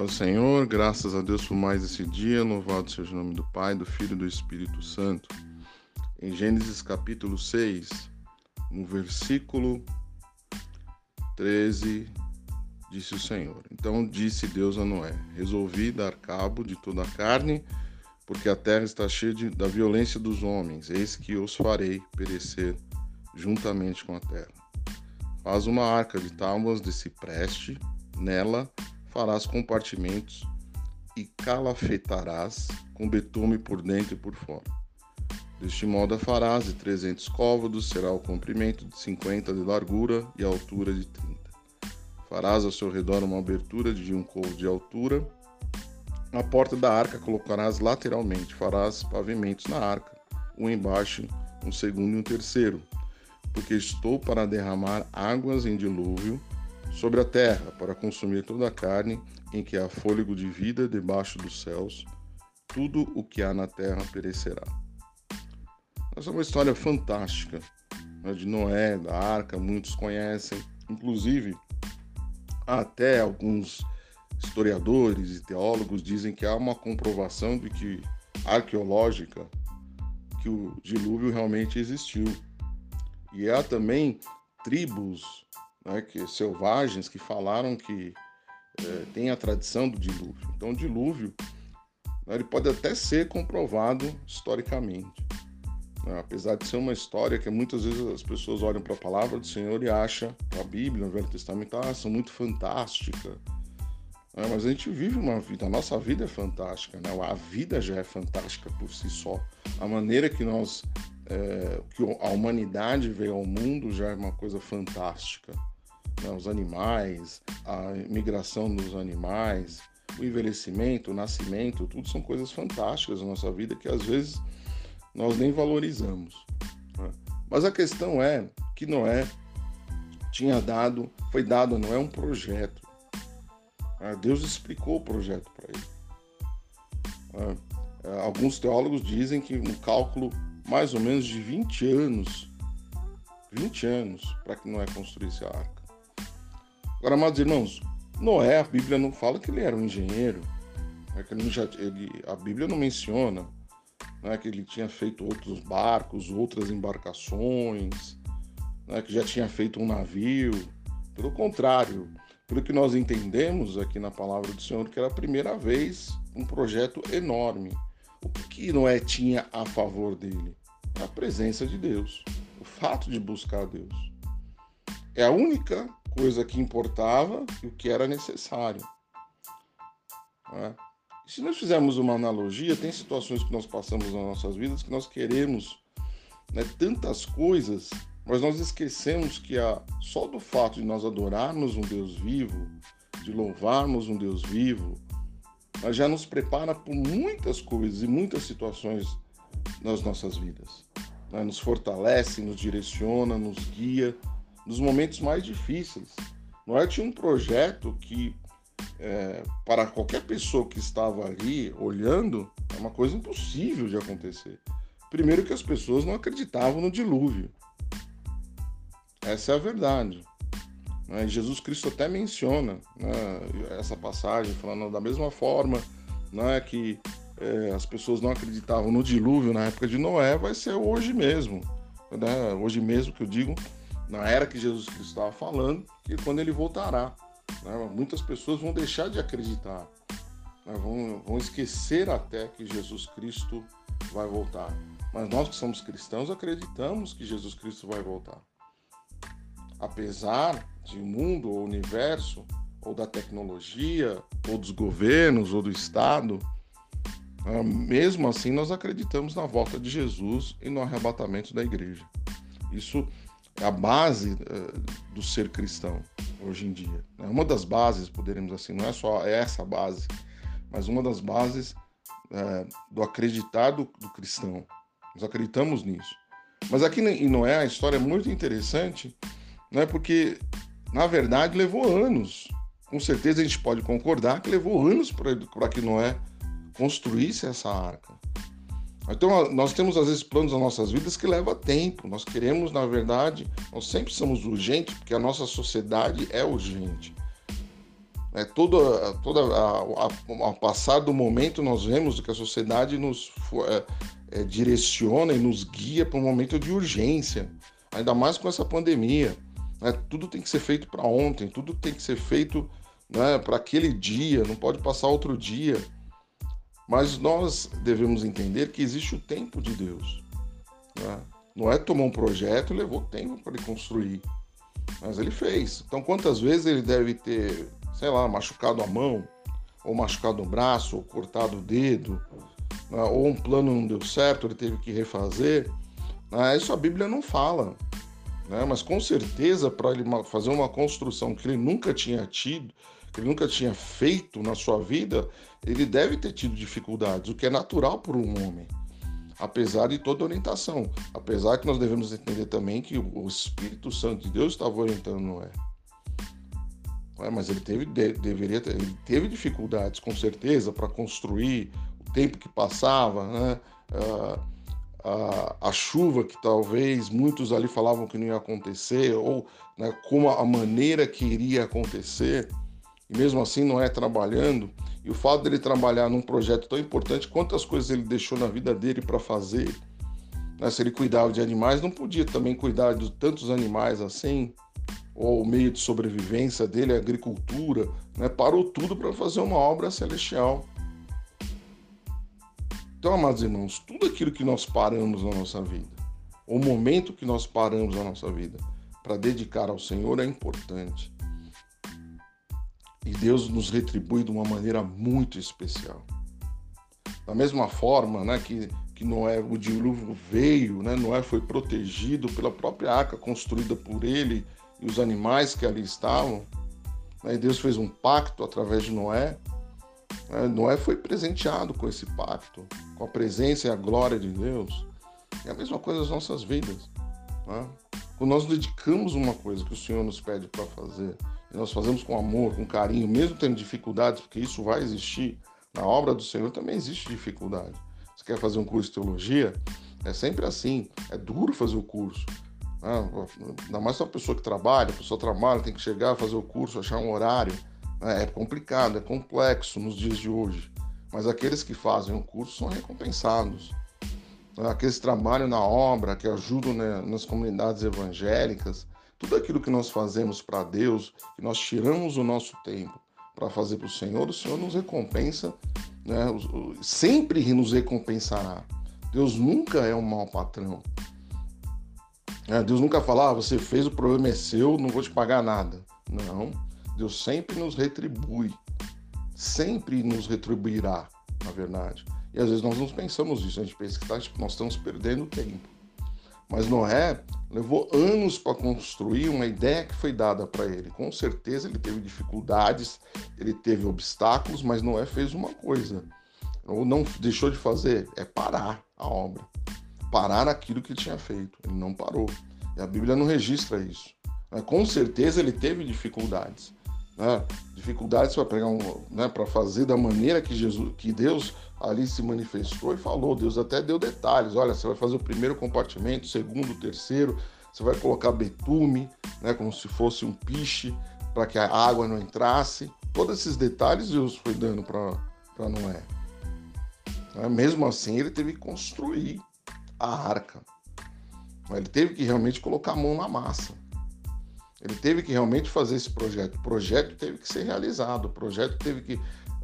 Paz Senhor, graças a Deus por mais esse dia, louvado seja o nome do Pai, do Filho e do Espírito Santo. Em Gênesis capítulo 6, no versículo 13, disse o Senhor. Então disse Deus a Noé: Resolvi dar cabo de toda a carne, porque a terra está cheia de, da violência dos homens, eis que os farei perecer juntamente com a terra. Faz uma arca de tábuas de cipreste, nela farás compartimentos e calafetarás com betume por dentro e por fora. Deste modo a farás de trezentos côvados, será o comprimento de cinquenta de largura e a altura de trinta. Farás ao seu redor uma abertura de um côvado de altura. A porta da arca colocarás lateralmente, farás pavimentos na arca, um embaixo, um segundo e um terceiro porque estou para derramar águas em dilúvio sobre a terra, para consumir toda a carne em que há fôlego de vida debaixo dos céus, tudo o que há na terra perecerá. Essa é uma história fantástica né, de Noé, da arca, muitos conhecem, inclusive até alguns historiadores e teólogos dizem que há uma comprovação de que arqueológica que o dilúvio realmente existiu. E há também tribos né, que, selvagens que falaram que é, tem a tradição do dilúvio. Então, o dilúvio né, ele pode até ser comprovado historicamente. Né, apesar de ser uma história que muitas vezes as pessoas olham para a palavra do Senhor e acham a Bíblia, o Velho Testamento, ah, são muito fantástica. Né, mas a gente vive uma vida, a nossa vida é fantástica, né? a vida já é fantástica por si só. A maneira que nós é, que a humanidade veio ao mundo já é uma coisa fantástica. Né? Os animais, a migração dos animais, o envelhecimento, o nascimento, tudo são coisas fantásticas na nossa vida que às vezes nós nem valorizamos. Né? Mas a questão é que Noé tinha dado, foi dado a Noé um projeto. Né? Deus explicou o projeto para ele. Né? É, alguns teólogos dizem que um cálculo mais ou menos de 20 anos, 20 anos, para que Noé construísse a arca. Agora, amados irmãos, Noé, a Bíblia não fala que ele era um engenheiro, né, que ele já, ele, a Bíblia não menciona né, que ele tinha feito outros barcos, outras embarcações, né, que já tinha feito um navio. Pelo contrário, pelo que nós entendemos aqui na palavra do Senhor, que era a primeira vez um projeto enorme. O que Noé tinha a favor dele? a presença de Deus, o fato de buscar Deus. É a única coisa que importava e o que era necessário. É? Se nós fizermos uma analogia, tem situações que nós passamos nas nossas vidas que nós queremos né, tantas coisas, mas nós esquecemos que a, só do fato de nós adorarmos um Deus vivo, de louvarmos um Deus vivo, já nos prepara por muitas coisas e muitas situações nas nossas vidas. Né? Nos fortalece, nos direciona, nos guia nos momentos mais difíceis. Noé tinha um projeto que, é, para qualquer pessoa que estava ali olhando, é uma coisa impossível de acontecer. Primeiro, que as pessoas não acreditavam no dilúvio. Essa é a verdade. Né? Jesus Cristo até menciona né, essa passagem, falando da mesma forma né, que é, as pessoas não acreditavam no dilúvio na época de Noé, vai ser hoje mesmo. Né? Hoje mesmo que eu digo, na era que Jesus Cristo estava falando, que quando ele voltará. Né? Muitas pessoas vão deixar de acreditar, né? vão, vão esquecer até que Jesus Cristo vai voltar. Mas nós que somos cristãos acreditamos que Jesus Cristo vai voltar. Apesar de o mundo, ou universo, ou da tecnologia, ou dos governos, ou do Estado, ah, mesmo assim, nós acreditamos na volta de Jesus e no arrebatamento da igreja. Isso é a base eh, do ser cristão hoje em dia. É uma das bases, poderíamos assim, não é só essa base, mas uma das bases é, do acreditar do, do, cristão. Nós acreditamos nisso. Mas aqui em Noé a história é muito interessante, né, porque na verdade levou anos. Com certeza a gente pode concordar que levou anos para que Noé construísse essa arca. Então, nós temos às vezes planos nas nossas vidas que leva tempo. Nós queremos, na verdade, nós sempre somos urgentes, porque a nossa sociedade é urgente. É, todo toda a, a, a, passar do momento nós vemos que a sociedade nos é, é, direciona e nos guia para um momento de urgência, ainda mais com essa pandemia. Né? Tudo tem que ser feito para ontem, tudo tem que ser feito né, para aquele dia, não pode passar outro dia. Mas nós devemos entender que existe o tempo de Deus. Né? Não é tomar um projeto levou tempo para ele construir. Mas ele fez. Então, quantas vezes ele deve ter, sei lá, machucado a mão, ou machucado o braço, ou cortado o dedo, né? ou um plano não deu certo, ele teve que refazer. Né? Isso a Bíblia não fala. Né? Mas com certeza, para ele fazer uma construção que ele nunca tinha tido, ele nunca tinha feito na sua vida, ele deve ter tido dificuldades, o que é natural por um homem apesar de toda orientação. Apesar que nós devemos entender também que o Espírito Santo de Deus estava orientando Noé. É, mas ele teve, de, deveria ter, ele teve dificuldades, com certeza, para construir o tempo que passava, né? a, a, a, chuva que talvez muitos ali falavam que não ia acontecer, ou né, como a maneira que iria acontecer, e mesmo assim Noé trabalhando. E o fato dele trabalhar num projeto tão importante, quantas coisas ele deixou na vida dele para fazer. Né? Se ele cuidava de animais, não podia também cuidar de tantos animais assim, ou o meio de sobrevivência dele, a agricultura, né? parou tudo para fazer uma obra celestial. Então, amados irmãos, tudo aquilo que nós paramos na nossa vida, o momento que nós paramos na nossa vida para dedicar ao Senhor é importante. E Deus nos retribui de uma maneira muito especial. Da mesma forma né, que, que Noé, o dilúvio veio, né, Noé foi protegido pela própria arca construída por ele e os animais que ali estavam. Né, Deus fez um pacto através de Noé. Né, Noé foi presenteado com esse pacto, com a presença e a glória de Deus. É a mesma coisa nas nossas vidas. Né? Quando nós dedicamos uma coisa que o Senhor nos pede para fazer, nós fazemos com amor, com carinho, mesmo tendo dificuldades, porque isso vai existir, na obra do Senhor também existe dificuldade. Você quer fazer um curso de teologia? É sempre assim, é duro fazer o curso. Né? Ainda mais é uma pessoa que trabalha, a pessoa trabalha, tem que chegar, fazer o curso, achar um horário. Né? É complicado, é complexo nos dias de hoje. Mas aqueles que fazem o curso são recompensados. Aqueles que trabalham na obra, que ajudam né, nas comunidades evangélicas, tudo aquilo que nós fazemos para Deus, que nós tiramos o nosso tempo para fazer para o Senhor, o Senhor nos recompensa, né? sempre nos recompensará. Deus nunca é um mau patrão. É, Deus nunca fala, ah, você fez, o problema é seu, não vou te pagar nada. Não, Deus sempre nos retribui, sempre nos retribuirá, na verdade. E às vezes nós não pensamos isso, a gente pensa que tá, tipo, nós estamos perdendo tempo. Mas Noé levou anos para construir uma ideia que foi dada para ele. Com certeza ele teve dificuldades, ele teve obstáculos, mas Noé fez uma coisa. Ou não deixou de fazer, é parar a obra. Parar aquilo que ele tinha feito. Ele não parou. E a Bíblia não registra isso. Com certeza ele teve dificuldades né? dificuldades para pegar um, né, para fazer da maneira que Jesus, que Deus ali se manifestou e falou. Deus até deu detalhes. Olha, você vai fazer o primeiro compartimento, o segundo, o terceiro. Você vai colocar betume, né, como se fosse um piche, para que a água não entrasse. Todos esses detalhes Deus foi dando para Noé. Mesmo assim, ele teve que construir a arca. Ele teve que realmente colocar a mão na massa. Ele teve que realmente fazer esse projeto. O projeto teve que ser realizado, o projeto teve que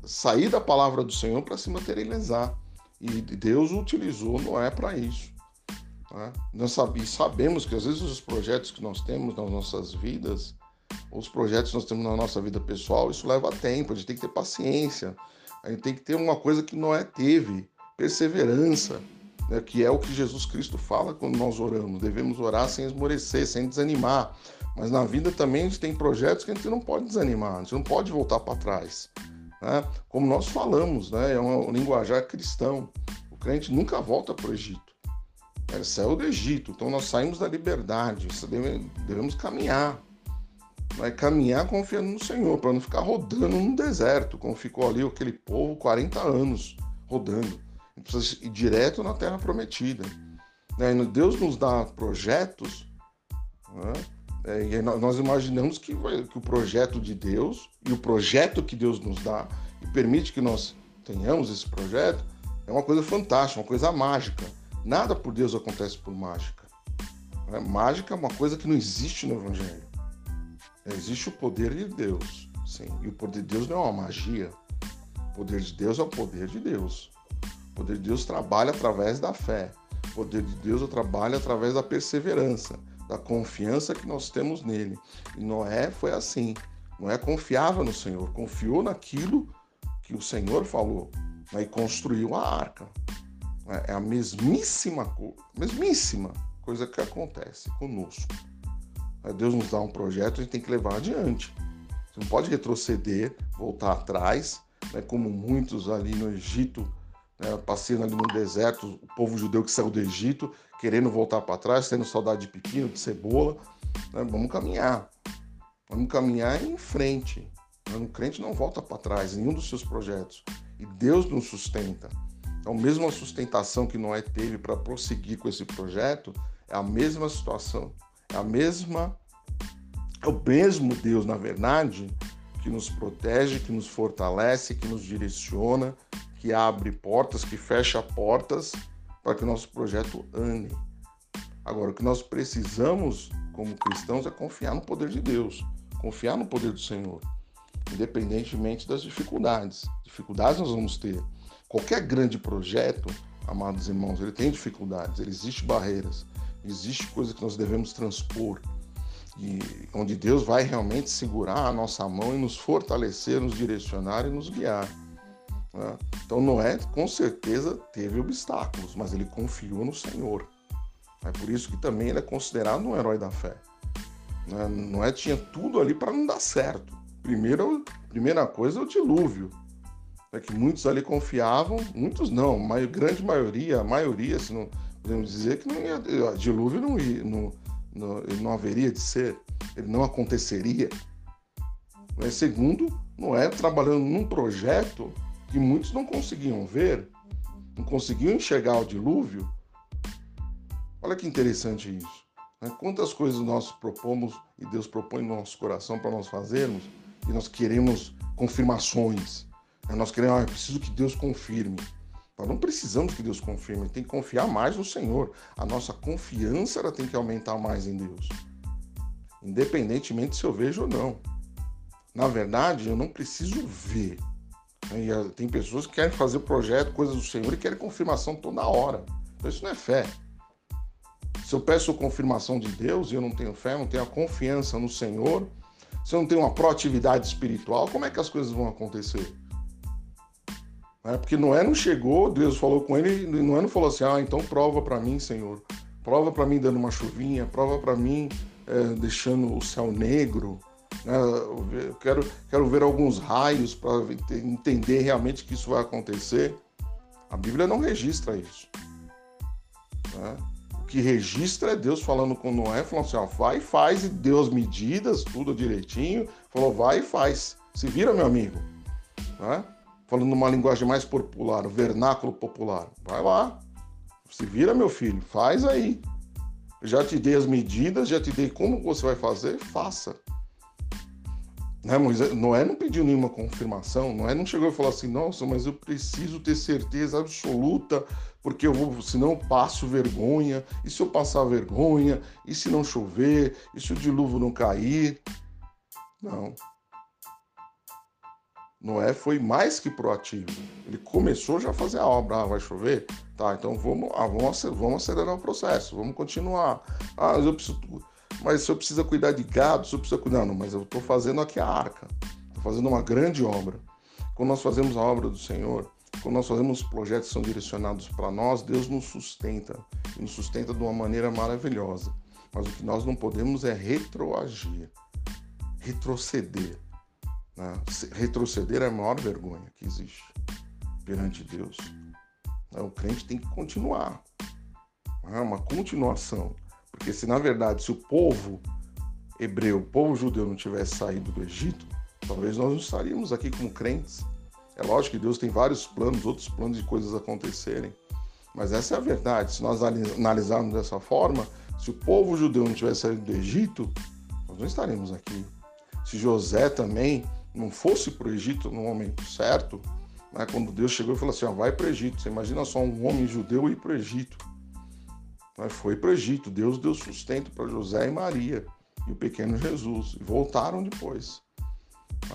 sair da palavra do Senhor para se materializar. E Deus utilizou Noé para isso. Né? Nós sabemos que às vezes os projetos que nós temos nas nossas vidas, os projetos que nós temos na nossa vida pessoal, isso leva tempo, a gente tem que ter paciência, a gente tem que ter uma coisa que Noé teve, perseverança, né? que é o que Jesus Cristo fala quando nós oramos. Devemos orar sem esmorecer, sem desanimar. Mas na vida também a gente tem projetos que a gente não pode desanimar, a gente não pode voltar para trás. Né? Como nós falamos, né? é um linguajar cristão. O crente nunca volta para o Egito. É céu do Egito. Então nós saímos da liberdade, devemos caminhar. Vai caminhar confiando no Senhor, para não ficar rodando no deserto, como ficou ali aquele povo 40 anos rodando. Precisa ir direto na terra prometida. Né? Deus nos dá projetos né? É, e nós imaginamos que, que o projeto de Deus e o projeto que Deus nos dá e permite que nós tenhamos esse projeto é uma coisa fantástica, uma coisa mágica. Nada por Deus acontece por mágica. É, mágica é uma coisa que não existe no Evangelho. Existe o poder de Deus, sim. E o poder de Deus não é uma magia. O poder de Deus é o poder de Deus. O poder de Deus trabalha através da fé. O poder de Deus trabalha através da perseverança, da confiança que nós temos nele. E Noé foi assim. Noé confiava no Senhor, confiou naquilo que o Senhor falou né, e construiu a arca. É a mesmíssima, mesmíssima coisa que acontece conosco. Deus nos dá um projeto, a gente tem que levar adiante. Você não pode retroceder, voltar atrás, né, como muitos ali no Egito, né, passeando ali no deserto, o povo judeu que saiu do Egito, querendo voltar para trás, tendo saudade de pepino, de cebola. Né, vamos caminhar. Vamos caminhar em frente. Né, crente não volta para trás nenhum dos seus projetos. E Deus nos sustenta. Então, mesmo a sustentação que Noé teve para prosseguir com esse projeto, é a mesma situação é a mesma, é o mesmo Deus, na verdade, que nos protege, que nos fortalece, que nos direciona, que abre portas, que fecha portas para que o nosso projeto ande. Agora, o que nós precisamos como cristãos é confiar no poder de Deus, confiar no poder do Senhor, independentemente das dificuldades. Dificuldades nós vamos ter. Qualquer grande projeto, amados irmãos, ele tem dificuldades, ele existe barreiras. Existe coisa que nós devemos transpor e onde Deus vai realmente segurar a nossa mão e nos fortalecer, nos direcionar e nos guiar. Né? Então Noé com certeza teve obstáculos, mas ele confiou no Senhor. É por isso que também ele é considerado um herói da fé. Né? Noé tinha tudo ali para não dar certo. Primeiro, primeira coisa é o dilúvio. É que muitos ali confiavam, muitos não, mas grande maioria, a maioria, se não, podemos dizer que não ia, dilúvio não, ia, não, não, não haveria de ser, ele não aconteceria. Segundo, Noé trabalhando num projeto que muitos não conseguiam ver, não conseguiam enxergar o dilúvio. Olha que interessante isso. Né? Quantas coisas nós propomos e Deus propõe no nosso coração para nós fazermos e nós queremos confirmações. Né? Nós queremos, ah, eu preciso que Deus confirme. Nós não precisamos que Deus confirme, tem que confiar mais no Senhor. A nossa confiança ela tem que aumentar mais em Deus, independentemente se eu vejo ou não. Na verdade, eu não preciso ver. E ah, tem pessoas que querem fazer projeto, coisas do Senhor e querem confirmação toda hora. Então isso não é fé. Se eu peço confirmação de Deus e eu não tenho fé, não tenho a confiança no Senhor, se eu não tenho uma proatividade espiritual, como é que as coisas vão acontecer? Né? Porque Noé não chegou, Deus falou com ele, e Noé não falou assim: ah, então prova para mim, Senhor. Prova para mim dando uma chuvinha, prova para mim é, deixando o céu negro. Né? Eu quero, quero ver alguns raios para entender realmente que isso vai acontecer. A Bíblia não registra isso. Né? O que registra é Deus falando com Noé, falando assim: ó, vai e faz, e deu as medidas, tudo direitinho. Falou: vai e faz. Se vira, meu amigo. Né? falando uma linguagem mais popular, vernáculo popular. Vai lá, se vira, meu filho, faz aí. Já te dei as medidas, já te dei como você vai fazer, faça. Né, Moisés, Noé não pediu nenhuma confirmação, Noé não chegou e falou assim, nossa, mas eu preciso ter certeza absoluta, porque eu vou, senão eu passo vergonha, e se eu passar vergonha, e se não chover, e se o dilúvio não cair? Não, Noé foi mais que proativo. Ele começou já a fazer a obra. Ah, vai chover? Tá, então vamos, ah, vamos, vamos acelerar o processo, vamos continuar. Ah, eu preciso. Mas se eu preciso cuidar de gado, se eu preciso cuidar. Não, mas eu estou fazendo aqui a arca. Estou fazendo uma grande obra. Quando nós fazemos a obra do Senhor, quando nós fazemos projetos que são direcionados para nós, Deus nos sustenta. E nos sustenta de uma maneira maravilhosa. Mas o que nós não podemos é retroagir, retroceder. Né? Retroceder é a maior vergonha que existe perante Deus. Né? O crente tem que continuar. É uma continuação. Porque se na verdade, se o povo hebreu, o povo judeu não tivesse saído do Egito, talvez nós não estaríamos aqui como crentes. É lógico que Deus tem vários planos, outros planos de coisas acontecerem. Mas essa é a verdade. Se nós analisarmos dessa forma, se o povo judeu não tivesse saído do Egito, nós não estaremos aqui. Se José também não fosse para o Egito no momento certo, né, quando Deus chegou e falou assim: ó, vai para o Egito. Você imagina só um homem judeu ir para o Egito. Foi para o Egito. Deus deu sustento para José e Maria e o pequeno Jesus. E voltaram depois.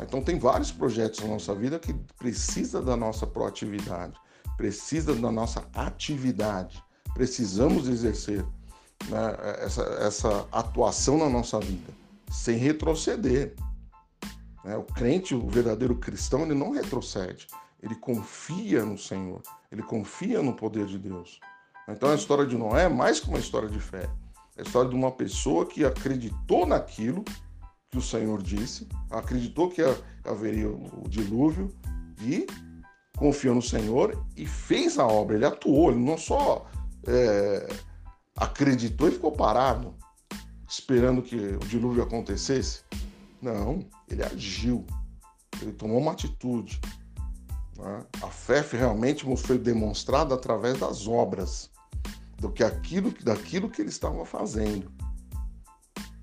Então tem vários projetos na nossa vida que precisa da nossa proatividade, precisa da nossa atividade. Precisamos exercer né, essa, essa atuação na nossa vida, sem retroceder. Né? O crente, o verdadeiro cristão, ele não retrocede. Ele confia no Senhor, ele confia no poder de Deus. Então a história de Noé é mais que uma história de fé. É a história de uma pessoa que acreditou naquilo que o Senhor disse, acreditou que haveria o dilúvio e confiou no Senhor e fez a obra. Ele atuou, ele não só é, acreditou e ficou parado, esperando que o dilúvio acontecesse. Não, ele agiu, ele tomou uma atitude. Né? A fé realmente foi demonstrada através das obras, do que aquilo, daquilo que ele estava fazendo.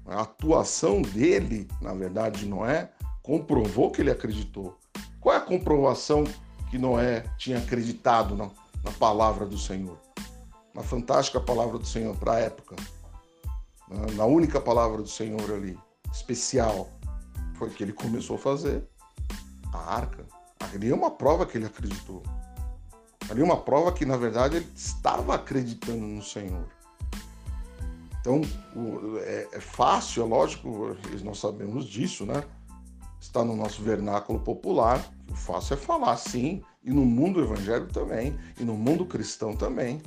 A atuação dele, na verdade, Noé, comprovou que ele acreditou. Qual é a comprovação que Noé tinha acreditado na, na palavra do Senhor? Na fantástica palavra do Senhor para a época. Na, na única palavra do Senhor ali, especial, foi que ele começou a fazer a arca. Ali é uma prova que ele acreditou. Ali uma prova que, na verdade, ele estava acreditando no Senhor. Então, é, é fácil, é lógico, nós sabemos disso, né? Está no nosso vernáculo popular. O fácil é falar, sim, e no mundo evangélico também, e no mundo cristão também.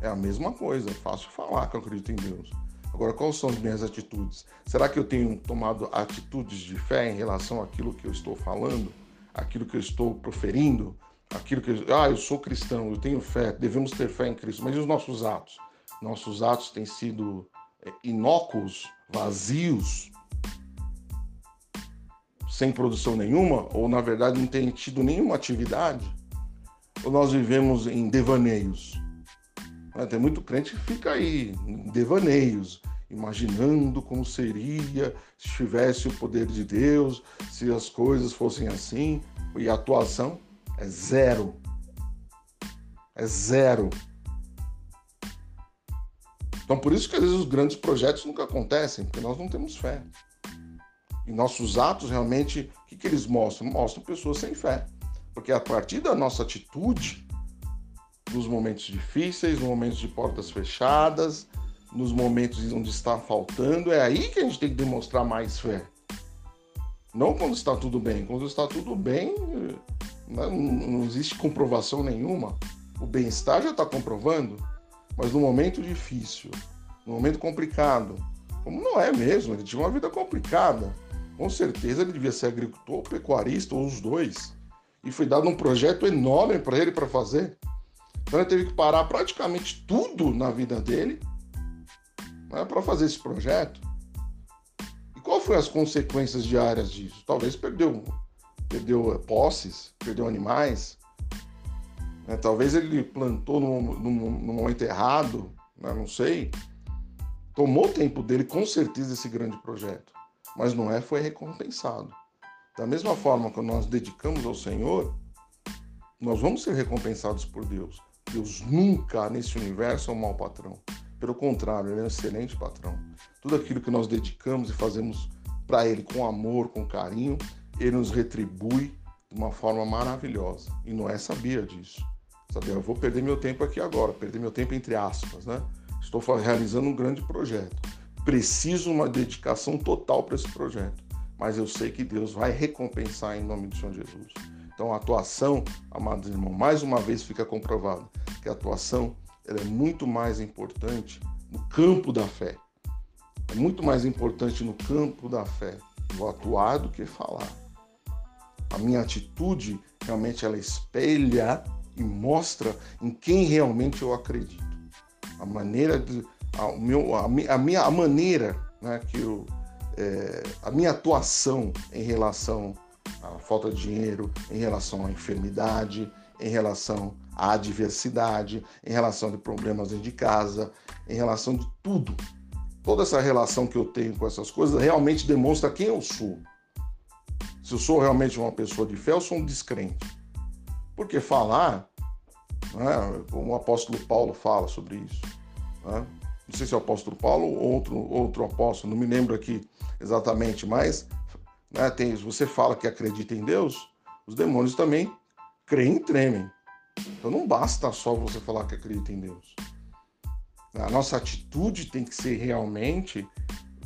É a mesma coisa, é fácil falar que eu acredito em Deus. Agora, quais são as minhas atitudes? Será que eu tenho tomado atitudes de fé em relação àquilo que eu estou falando, aquilo que eu estou proferindo, aquilo que ah, eu sou cristão, eu tenho fé, devemos ter fé em Cristo, mas e os nossos atos? Nossos atos têm sido é, inócuos, vazios, sem produção nenhuma, ou na verdade não tem tido nenhuma atividade, ou nós vivemos em devaneios. Né, tem muito crente que fica aí, em devaneios, imaginando como seria se tivesse o poder de Deus, se as coisas fossem assim, e a atuação é zero. É zero. Então, por isso que às vezes os grandes projetos nunca acontecem, porque nós não temos fé. E nossos atos realmente, o que, que eles mostram? Mostram pessoas sem fé. Porque a partir da nossa atitude, nos momentos difíceis, nos momentos de portas fechadas, nos momentos onde está faltando, é aí que a gente tem que demonstrar mais fé. Não quando está tudo bem. Quando está tudo bem, não, não existe comprovação nenhuma. O bem-estar já está comprovando. Mas no momento difícil, no momento complicado, como não é mesmo, ele tinha uma vida complicada. Com certeza ele devia ser agricultor, pecuarista ou os dois. E foi dado um projeto enorme para ele para fazer. Então ele teve que parar praticamente tudo na vida dele né, para fazer esse projeto. E qual foram as consequências diárias disso? Talvez perdeu, perdeu posses, perdeu animais, né? Talvez ele plantou no, no, no momento errado, né? não sei. Tomou o tempo dele, com certeza, esse grande projeto. Mas Noé foi recompensado. Da mesma forma que nós dedicamos ao Senhor, nós vamos ser recompensados por Deus. Deus nunca nesse universo é um mau patrão. Pelo contrário, ele é um excelente patrão. Tudo aquilo que nós dedicamos e fazemos para ele com amor, com carinho, ele nos retribui de uma forma maravilhosa. E Noé sabia disso. Sabe, eu vou perder meu tempo aqui agora, perder meu tempo entre aspas, né? Estou realizando um grande projeto. Preciso uma dedicação total para esse projeto, mas eu sei que Deus vai recompensar em nome do Senhor Jesus. Então a atuação, amados irmãos, mais uma vez fica comprovado que a atuação é muito mais importante no campo da fé. É muito mais importante no campo da fé vou atuar do que falar. A minha atitude realmente ela espelha e mostra em quem realmente eu acredito. A maneira de, a, meu, a, a minha a maneira né, que eu, é, a minha atuação em relação à falta de dinheiro, em relação à enfermidade, em relação à adversidade, em relação a problemas dentro de casa, em relação de tudo. toda essa relação que eu tenho com essas coisas realmente demonstra quem eu sou. Se eu sou realmente uma pessoa de fé ou sou um descrente. Porque falar, né, como o apóstolo Paulo fala sobre isso, né? não sei se é o apóstolo Paulo ou outro, outro apóstolo, não me lembro aqui exatamente, mas né, tem, você fala que acredita em Deus, os demônios também creem e tremem. Então não basta só você falar que acredita em Deus. A nossa atitude tem que ser realmente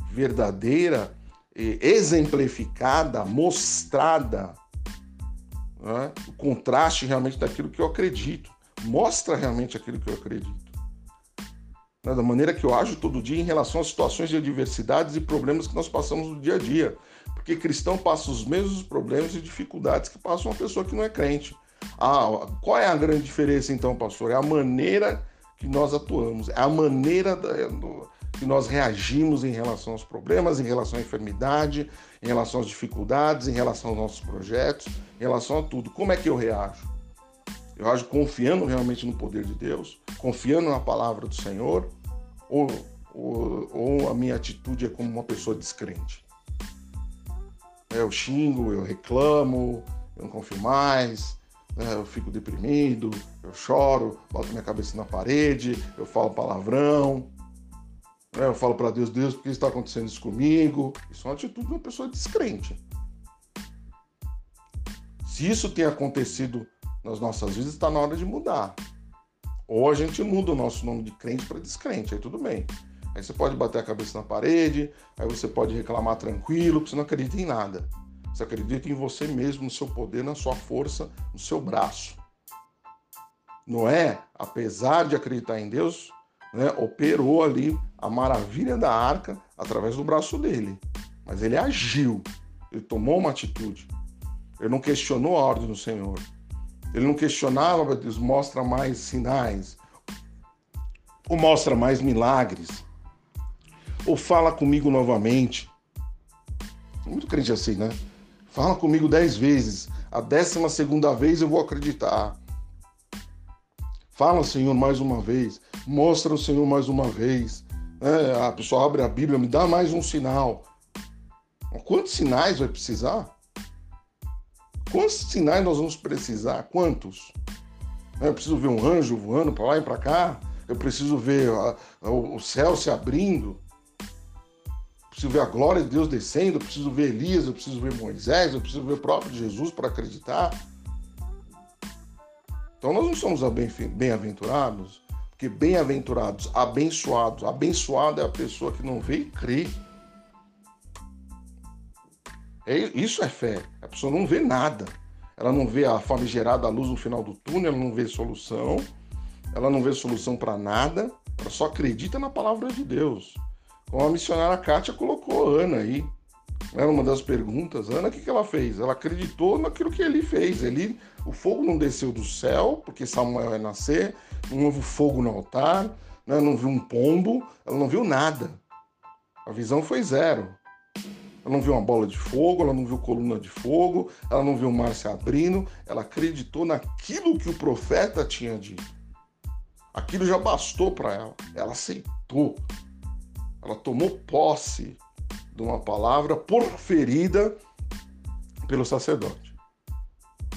verdadeira, exemplificada, mostrada. Né? O contraste realmente daquilo que eu acredito. Mostra realmente aquilo que eu acredito. Né? Da maneira que eu ajo todo dia em relação às situações de adversidades e problemas que nós passamos no dia a dia. Porque cristão passa os mesmos problemas e dificuldades que passa uma pessoa que não é crente. Ah, qual é a grande diferença então, pastor? É a maneira que nós atuamos, é a maneira da, que nós reagimos em relação aos problemas, em relação à enfermidade, em relação às dificuldades, em relação aos nossos projetos, em relação a tudo. Como é que eu reajo? Eu ajo confiando realmente no poder de Deus, confiando na palavra do Senhor, ou, ou, ou a minha atitude é como uma pessoa descrente? Eu xingo, eu reclamo, eu não confio mais, né? eu fico deprimido, eu choro, boto minha cabeça na parede, eu falo palavrão, né? eu falo para Deus, Deus, por que está acontecendo isso comigo? Isso é uma atitude de uma pessoa descrente. Se isso tem acontecido nas nossas vidas, está na hora de mudar. Ou a gente muda o nosso nome de crente para descrente, aí tudo bem. Aí você pode bater a cabeça na parede, aí você pode reclamar tranquilo, porque você não acredita em nada. Você acredita em você mesmo, no seu poder, na sua força, no seu braço. Noé, apesar de acreditar em Deus, né, operou ali a maravilha da arca através do braço dele. Mas ele agiu, ele tomou uma atitude. Ele não questionou a ordem do Senhor. Ele não questionava, Deus, mostra mais sinais, ou mostra mais milagres, ou fala comigo novamente. Muito crente assim, né? Fala comigo dez vezes. A décima segunda vez eu vou acreditar. Fala, Senhor, mais uma vez. Mostra o Senhor mais uma vez. É, a pessoa abre a Bíblia, me dá mais um sinal. Quantos sinais vai precisar? Quantos sinais nós vamos precisar? Quantos? É, eu preciso ver um anjo voando para lá e para cá. Eu preciso ver a, a, o céu se abrindo preciso ver a glória de Deus descendo, eu preciso ver Elias, eu preciso ver Moisés, eu preciso ver o próprio Jesus para acreditar. Então nós não somos bem-aventurados, porque bem-aventurados, abençoados, abençoado é a pessoa que não vê e crê. É, isso é fé. A pessoa não vê nada. Ela não vê a famigerada luz no final do túnel, ela não vê solução, ela não vê solução para nada, ela só acredita na palavra de Deus. Como a missionária Kátia colocou Ana aí. Era uma das perguntas. Ana, o que, que ela fez? Ela acreditou naquilo que ele fez. Ele, o fogo não desceu do céu, porque Samuel ia nascer, não houve fogo no altar, né? não viu um pombo, ela não viu nada. A visão foi zero. Ela não viu uma bola de fogo, ela não viu coluna de fogo, ela não viu o mar se abrindo, ela acreditou naquilo que o profeta tinha dito. Aquilo já bastou para ela. Ela aceitou. Ela tomou posse de uma palavra porferida pelo sacerdote.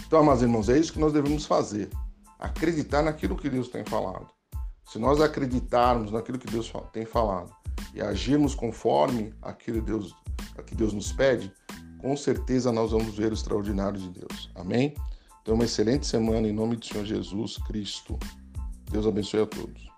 Então, amados irmãos, é isso que nós devemos fazer. Acreditar naquilo que Deus tem falado. Se nós acreditarmos naquilo que Deus tem falado e agirmos conforme aquilo que Deus, que Deus nos pede, com certeza nós vamos ver o extraordinário de Deus. Amém? Então, uma excelente semana em nome do Senhor Jesus Cristo. Deus abençoe a todos.